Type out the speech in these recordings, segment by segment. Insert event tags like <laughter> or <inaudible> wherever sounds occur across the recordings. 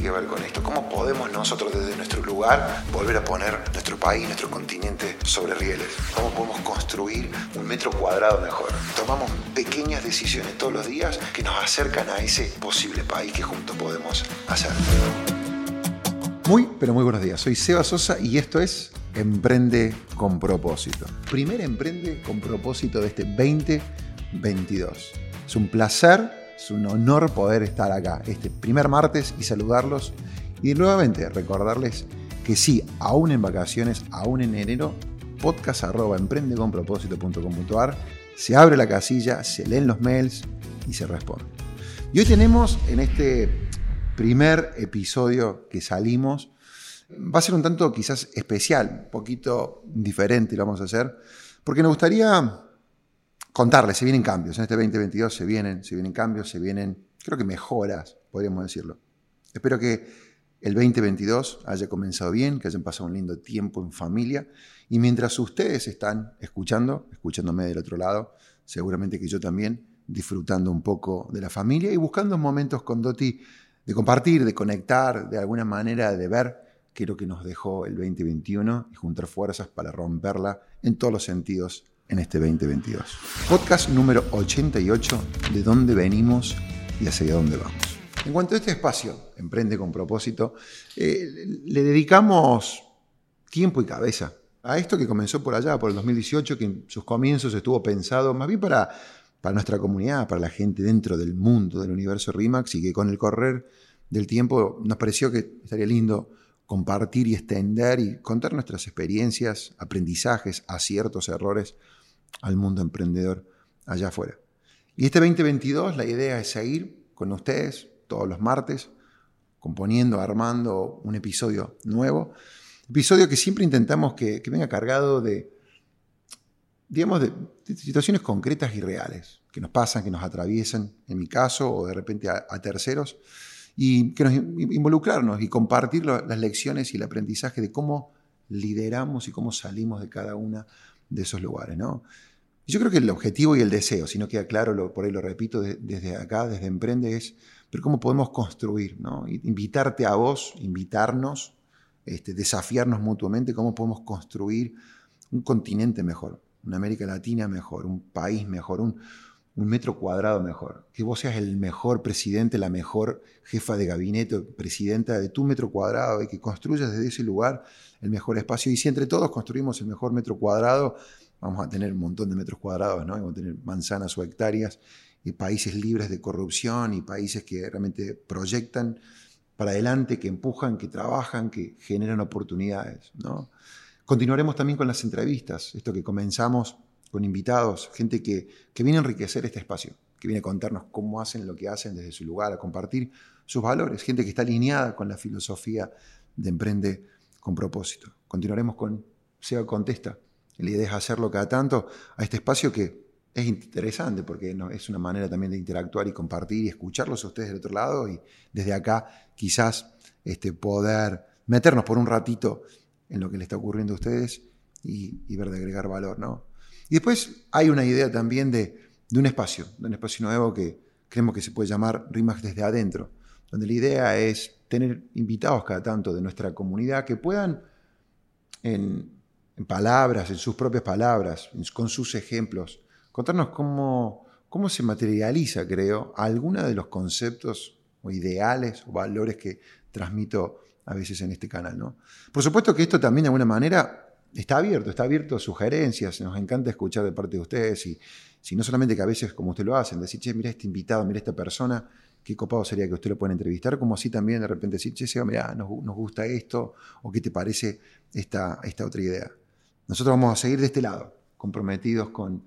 que ver con esto. ¿Cómo podemos nosotros desde nuestro lugar volver a poner nuestro país, nuestro continente sobre rieles? ¿Cómo podemos construir un metro cuadrado mejor? Tomamos pequeñas decisiones todos los días que nos acercan a ese posible país que juntos podemos hacer. Muy, pero muy buenos días. Soy Seba Sosa y esto es Emprende con propósito. Primer Emprende con propósito de este 2022. Es un placer es un honor poder estar acá este primer martes y saludarlos. Y nuevamente recordarles que sí, aún en vacaciones, aún en enero, podcast arroba emprendeconpropósito.com.ar, se abre la casilla, se leen los mails y se responde. Y hoy tenemos en este primer episodio que salimos, va a ser un tanto quizás especial, un poquito diferente lo vamos a hacer, porque nos gustaría contarles, se vienen cambios. En este 2022 se vienen, se vienen cambios, se vienen, creo que mejoras, podríamos decirlo. Espero que el 2022 haya comenzado bien, que hayan pasado un lindo tiempo en familia. Y mientras ustedes están escuchando, escuchándome del otro lado, seguramente que yo también, disfrutando un poco de la familia y buscando momentos con Doti de compartir, de conectar, de alguna manera de ver qué es lo que nos dejó el 2021 y juntar fuerzas para romperla en todos los sentidos en este 2022. Podcast número 88, de dónde venimos y hacia dónde vamos. En cuanto a este espacio, Emprende con propósito, eh, le dedicamos tiempo y cabeza a esto que comenzó por allá, por el 2018, que en sus comienzos estuvo pensado más bien para, para nuestra comunidad, para la gente dentro del mundo, del universo RIMAX, y que con el correr del tiempo nos pareció que estaría lindo compartir y extender y contar nuestras experiencias, aprendizajes, aciertos, errores al mundo emprendedor allá afuera. Y este 2022 la idea es seguir con ustedes todos los martes, componiendo, armando un episodio nuevo. Episodio que siempre intentamos que, venga cargado de, digamos, situaciones concretas y reales, que nos pasan, que nos atraviesan, en mi caso, o de repente a, terceros, y que nos involucrarnos y compartir las lecciones y el aprendizaje de cómo lideramos y cómo salimos de cada una de esos lugares. ¿no? yo creo que el objetivo y el deseo, si no queda claro, por ahí lo repito desde acá, desde Emprende, es ver cómo podemos construir, ¿no? invitarte a vos, invitarnos, este, desafiarnos mutuamente, cómo podemos construir un continente mejor, una América Latina mejor, un país mejor, un, un metro cuadrado mejor. Que vos seas el mejor presidente, la mejor jefa de gabinete, presidenta de tu metro cuadrado y que construyas desde ese lugar el mejor espacio. Y si entre todos construimos el mejor metro cuadrado, vamos a tener un montón de metros cuadrados, ¿no? vamos a tener manzanas o hectáreas y países libres de corrupción y países que realmente proyectan para adelante, que empujan, que trabajan, que generan oportunidades. ¿no? Continuaremos también con las entrevistas, esto que comenzamos con invitados, gente que, que viene a enriquecer este espacio, que viene a contarnos cómo hacen lo que hacen desde su lugar, a compartir sus valores, gente que está alineada con la filosofía de Emprende con propósito. Continuaremos con SEA Contesta. La idea es hacerlo cada tanto a este espacio que es interesante porque es una manera también de interactuar y compartir y escucharlos a ustedes del otro lado y desde acá quizás este, poder meternos por un ratito en lo que le está ocurriendo a ustedes y, ver de agregar valor. ¿no? Y después hay una idea también de, un espacio, de un espacio nuevo que creemos que se puede llamar RIMAX desde adentro, donde la idea es tener invitados cada tanto de nuestra comunidad que puedan, en, palabras, en sus propias palabras, con sus ejemplos, contarnos cómo, cómo se materializa, creo, alguna de los conceptos o ideales o valores que transmito a veces en este canal. ¿no? Por supuesto que esto también de alguna manera está abierto, está abierto a sugerencias, nos encanta escuchar de parte de ustedes y si no solamente que a veces como usted lo hacen, decir, che, mira este invitado, mira esta persona, qué copado sería que usted lo pueda entrevistar, como así también de repente decir, che, mira, nos, gusta esto, o qué te parece esta, esta otra idea. Nosotros vamos a seguir de este lado, comprometidos con,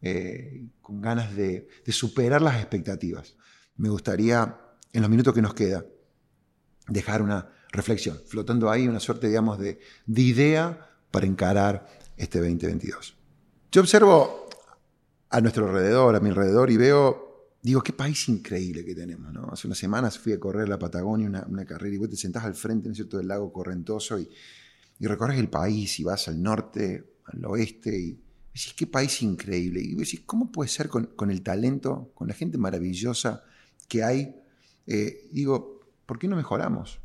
eh, con ganas de, de superar las expectativas. Me gustaría, en los minutos que nos queda, dejar una reflexión, flotando ahí una suerte, digamos, de, de idea para encarar este 2022. Yo observo a nuestro alrededor, a mi alrededor, y veo, digo, qué país increíble que tenemos. Hace unas semanas fui a correr la Patagonia, una, carrera, y vos te sentás al frente, ¿no es cierto?, del lago Correntoso y, y recorres el país y vas al norte, al oeste, y decís, qué país increíble. Y decís, ¿cómo puede ser con, el talento, con la gente maravillosa que hay? Eh, digo, ¿por qué no mejoramos?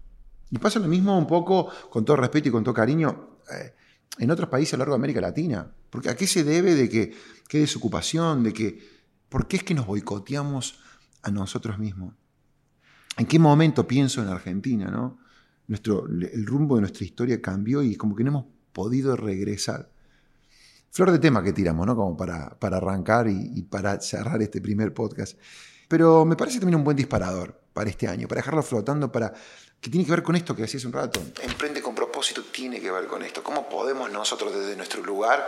Y pasa lo mismo un poco, con todo respeto y con todo cariño, eh, en otros países a lo largo de América Latina. Porque ¿A qué se debe de que, qué desocupación, de que, por qué es que nos boicoteamos a nosotros mismos? ¿En qué momento pienso en Argentina? ¿no? Nuestro, el rumbo de nuestra historia cambió y como que no hemos podido regresar. Flor de tema que tiramos, ¿no? Como para, para arrancar y, y para cerrar este primer podcast. Pero me parece también un buen disparador para este año, para dejarlo flotando, para que tiene que ver con esto que decía hace un rato. Emprende con propósito tiene que ver con esto. ¿Cómo podemos nosotros desde nuestro lugar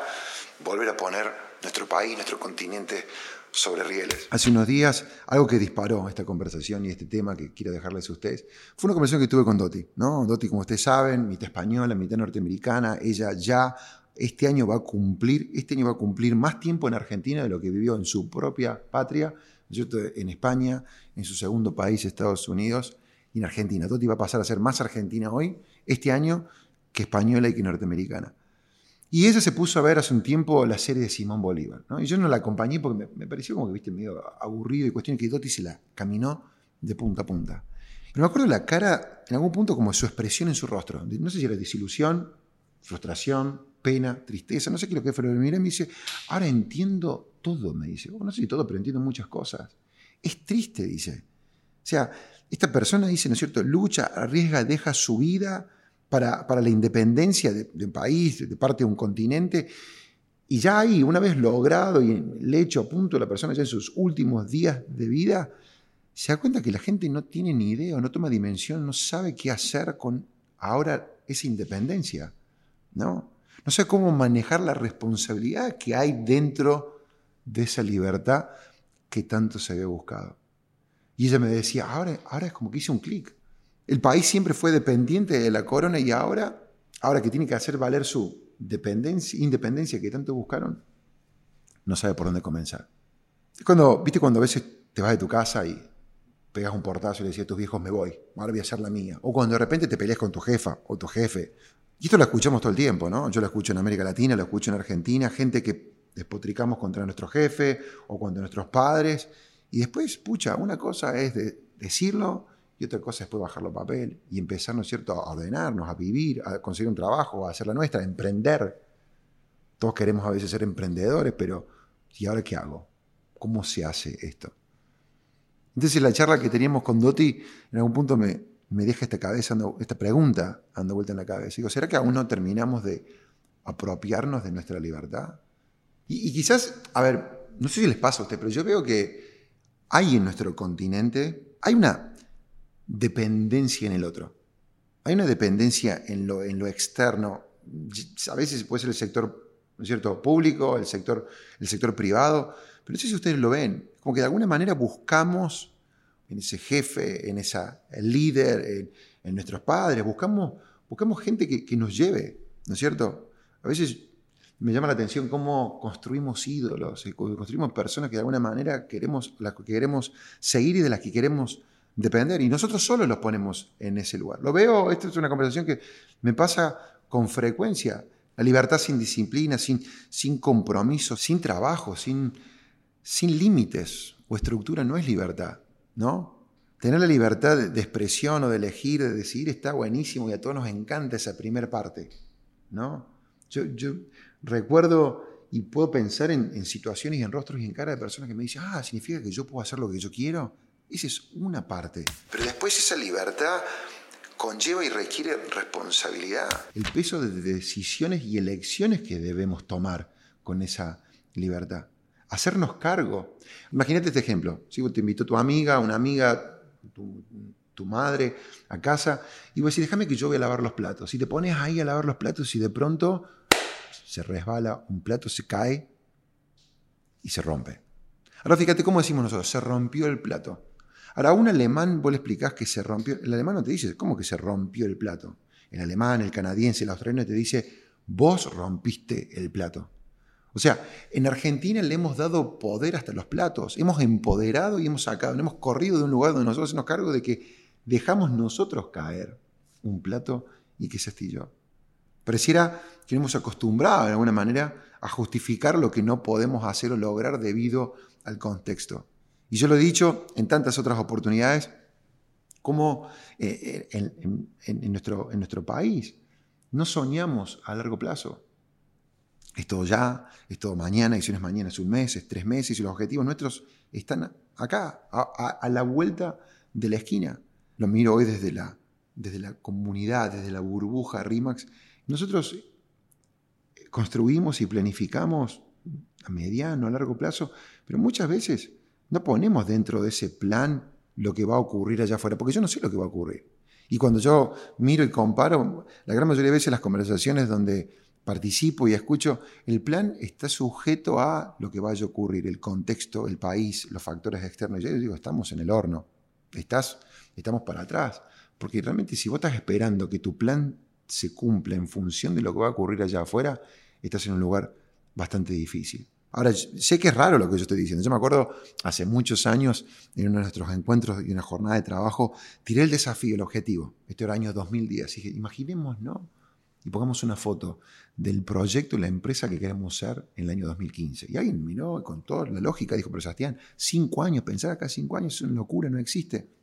volver a poner nuestro país, nuestro continente sobre rieles? Hace unos días, algo que disparó esta conversación y este tema que quiero dejarles a ustedes, fue una conversación que tuve con Doti. ¿no? Doti, como ustedes saben, mitad española, mitad norteamericana, ella ya este año va a cumplir, este año va a cumplir más tiempo en Argentina de lo que vivió en su propia patria, en España, en su segundo país, Estados Unidos y en Argentina. Toti va a pasar a ser más argentina hoy, este año, que española y que norteamericana. Y ella se puso a ver hace un tiempo la serie de Simón Bolívar. Y yo no la acompañé porque me, pareció como que viste medio aburrido y cuestión que Toti se la caminó de punta a punta. Pero me acuerdo la cara, en algún punto, como su expresión en su rostro. No sé si era desilusión, frustración, pena, tristeza, no sé qué es lo que fue. Me miré y me dice, ahora entiendo todo, me dice. no sé si todo, pero entiendo muchas cosas. Es triste, dice. O sea, esta persona dice, ¿no es cierto?, lucha, arriesga, deja su vida para, para la independencia de, un país, de parte de un continente. Y ya ahí, una vez logrado y el hecho a punto, la persona ya en sus últimos días de vida, se da cuenta que la gente no tiene ni idea, no toma dimensión, no sabe qué hacer con ahora esa independencia, ¿no? No sé cómo manejar la responsabilidad que hay dentro de esa libertad que tanto se había buscado. Y ella me decía, ahora, ahora es como que hice un clic. El país siempre fue dependiente de la corona y ahora, ahora que tiene que hacer valer su dependencia, independencia que tanto buscaron, no sabe por dónde comenzar. Es cuando, viste, cuando a veces te vas de tu casa y pegas un portazo y le decís a tus viejos, me voy, ahora voy a hacer la mía. O cuando de repente te peleas con tu jefa o tu jefe. Y esto lo escuchamos todo el tiempo, ¿no? Yo lo escucho en América Latina, lo escucho en Argentina, gente que despotricamos contra nuestro jefe o contra nuestros padres y después, pucha, una cosa es decirlo y otra cosa es después bajarlo a papel y empezar, ¿no es cierto?, a ordenarnos, a vivir, a conseguir un trabajo, a hacer la nuestra, a emprender. Todos queremos a veces ser emprendedores, pero ¿y ahora qué hago? ¿Cómo se hace esto? Entonces la charla que teníamos con Doti en algún punto me, me deja esta, cabeza, esta pregunta dando vuelta en la cabeza. Digo, ¿será que aún no terminamos de apropiarnos de nuestra libertad? Y, quizás, a ver, no sé si les pasa a ustedes, pero yo veo que hay en nuestro continente, hay una dependencia en el otro. Hay una dependencia en lo, externo. A veces puede ser el sector ¿no cierto? público, el sector, el sector privado, pero no sé si ustedes lo ven. Como que de alguna manera buscamos en ese jefe, en esa líder, en, nuestros padres, buscamos, buscamos gente que, que nos lleve, ¿no es cierto? A veces me llama la atención cómo construimos ídolos, y construimos personas que de alguna manera queremos, las que queremos seguir y de las que queremos depender. Y nosotros solo los ponemos en ese lugar. Lo veo, esta es una conversación que me pasa con frecuencia. La libertad sin disciplina, sin, compromiso, sin trabajo, sin, límites o estructura no es libertad, ¿no? Tener la libertad de expresión o de elegir, de decidir, está buenísimo y a todos nos encanta esa primera parte, ¿no? Yo recuerdo y puedo pensar en, situaciones y en rostros y en cara de personas que me dicen, ah, significa que yo puedo hacer lo que yo quiero. Esa es una parte. Pero después esa libertad conlleva y requiere responsabilidad. El peso de decisiones y elecciones que debemos tomar con esa libertad. Hacernos cargo. Imagínate este ejemplo. Si te invito a tu amiga, una amiga, tu, tu madre a casa, y vos decís, déjame que yo voy a lavar los platos. Si te pones ahí a lavar los platos y de pronto se resbala, un plato se cae y se rompe. Ahora fíjate cómo decimos nosotros, se rompió el plato. Ahora a un alemán vos le explicás que se rompió, el alemán no te dice, ¿cómo que se rompió el plato? El alemán, el canadiense, el australiano te dice, vos rompiste el plato. O sea, en Argentina le hemos dado poder hasta los platos, hemos empoderado y hemos sacado, hemos corrido de un lugar donde nosotros nos cargo de que dejamos nosotros caer un plato y que se astilló. Pareciera que hemos acostumbrado de alguna manera a justificar lo que no podemos hacer o lograr debido al contexto. Y yo lo he dicho en tantas otras oportunidades, Como eh, eh, en, nuestro, en nuestro país no soñamos a largo plazo. Es todo ya, es todo mañana, y si no es mañana es un mes, es tres meses, y los objetivos nuestros están acá, a, la vuelta de la esquina. Lo miro hoy desde la, desde la comunidad, desde la burbuja RIMAX. Nosotros construimos y planificamos a mediano, a largo plazo, pero muchas veces no ponemos dentro de ese plan lo que va a ocurrir allá afuera, porque yo no sé lo que va a ocurrir. Y cuando yo miro y comparo, la gran mayoría de veces las conversaciones donde participo y escucho, el plan está sujeto a lo que vaya a ocurrir, el contexto, el país, los factores externos. Yo digo, estamos en el horno, estás, estamos para atrás, porque realmente si vos estás esperando que tu plan se cumpla en función de lo que va a ocurrir allá afuera, estás en un lugar bastante difícil. Ahora, sé que es raro lo que yo estoy diciendo. Yo me acuerdo hace muchos años, en uno de nuestros encuentros y una jornada de trabajo, tiré el desafío, el objetivo. Este era el año 2010. Y dije, imaginemos, ¿no? Y pongamos una foto del proyecto y la empresa que queremos ser en el año 2015. Y alguien miró con toda la lógica, dijo, pero Sebastián, cinco años, pensar acá cinco años es una locura, no existe.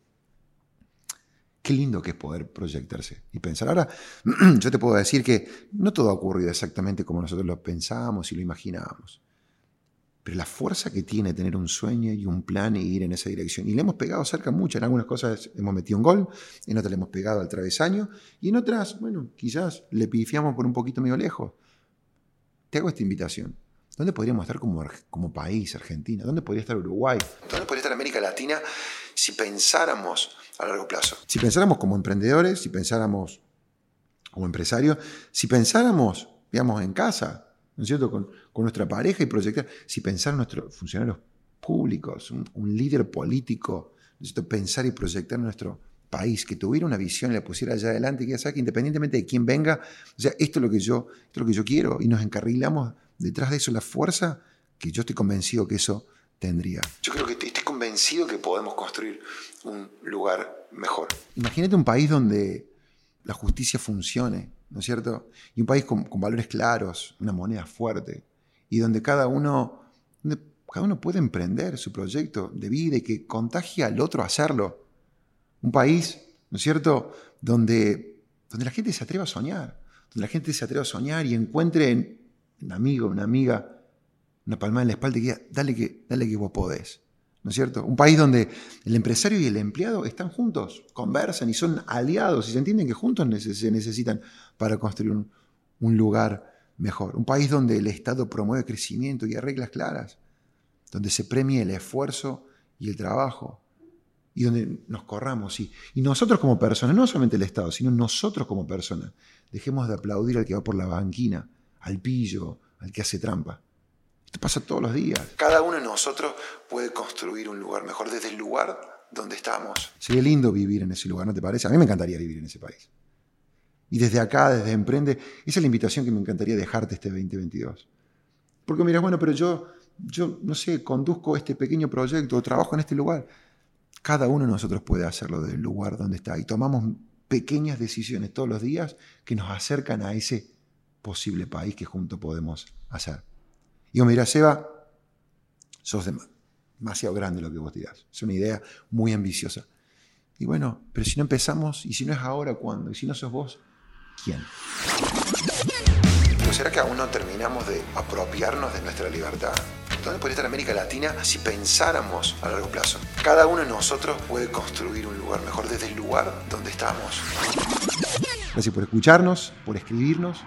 Qué lindo que es poder proyectarse y pensar. Ahora, <clears throat> yo te puedo decir que no todo ha ocurrido exactamente como nosotros lo pensábamos y lo imaginábamos. Pero la fuerza que tiene tener un sueño y un plan e ir en esa dirección. Y le hemos pegado cerca mucho. En algunas cosas hemos metido un gol, en otras le hemos pegado al travesaño. Y en otras, bueno, quizás le pifiamos por un poquito medio lejos. Te hago esta invitación. ¿Dónde podríamos estar como, como país, Argentina? ¿Dónde podría estar Uruguay? ¿Dónde podría estar América Latina si pensáramos a largo plazo? Si pensáramos como emprendedores, si pensáramos como empresarios, si pensáramos, digamos, en casa, ¿no es cierto?, con, nuestra pareja y proyectar. Si pensar en nuestros funcionarios públicos, un, líder político, necesito pensar y proyectar nuestro país, que tuviera una visión y la pusiera allá adelante, que ya sea que independientemente de quién venga, o sea, esto es lo que yo, esto es lo que yo quiero, y nos encarrilamos detrás de eso, la fuerza que yo estoy convencido que eso tendría. Yo creo que convencido que podemos construir un lugar mejor. Imagínate un país donde la justicia funcione, ¿no es cierto? Y un país con, valores claros, una moneda fuerte, y donde cada uno, cada uno puede emprender su proyecto de vida y que contagie al otro a hacerlo. Un país, ¿no es cierto?, donde, donde la gente se atreva a soñar, donde la gente se atreva a soñar y encuentre en un amigo, una amiga, una palma en la espalda y diga, dale que, dale que vos podés. ¿No es cierto? Un país donde el empresario y el empleado están juntos, conversan y son aliados y se entienden que juntos se necesitan para construir un, lugar mejor. Un país donde el Estado promueve crecimiento y reglas claras, donde se premie el esfuerzo y el trabajo y donde nos corramos. Y, y nosotros como personas, no solamente el Estado, sino nosotros como personas, dejemos de aplaudir al que va por la banquina, al pillo, al que hace trampa. Pasa todos los días. Cada uno de nosotros puede construir un lugar mejor desde el lugar donde estamos. Sería lindo vivir en ese lugar, ¿no te parece? A mí me encantaría vivir en ese país. Y desde acá, desde Emprende, esa es la invitación que me encantaría dejarte este 2022. Porque miras, bueno, pero yo, yo, no sé, conduzco este pequeño proyecto o trabajo en este lugar. Cada uno de nosotros puede hacerlo del lugar donde está. Y tomamos pequeñas decisiones todos los días que nos acercan a ese posible país que juntos podemos hacer. Y yo, mira, Seba, sos demasiado grande lo que vos dirás. Es una idea muy ambiciosa. Y bueno, pero si no empezamos, y si no es ahora, ¿cuándo? Y si no sos vos, ¿quién? ¿Pero será que aún no terminamos de apropiarnos de nuestra libertad? ¿Dónde podría estar América Latina si pensáramos a largo plazo? Cada uno de nosotros puede construir un lugar mejor desde el lugar donde estamos. Gracias por escucharnos, por escribirnos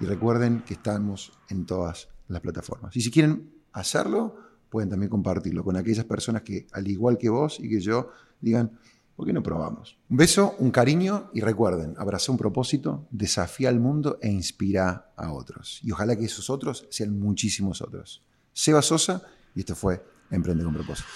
y recuerden que estamos en todas las plataformas. Y si quieren hacerlo, pueden también compartirlo con aquellas personas que, al igual que vos y que yo, digan, ¿por qué no probamos? Un beso, un cariño y recuerden, abraza un propósito, desafía al mundo e inspira a otros. Y ojalá que esos otros sean muchísimos otros. Seba Sosa y esto fue Emprende con propósito.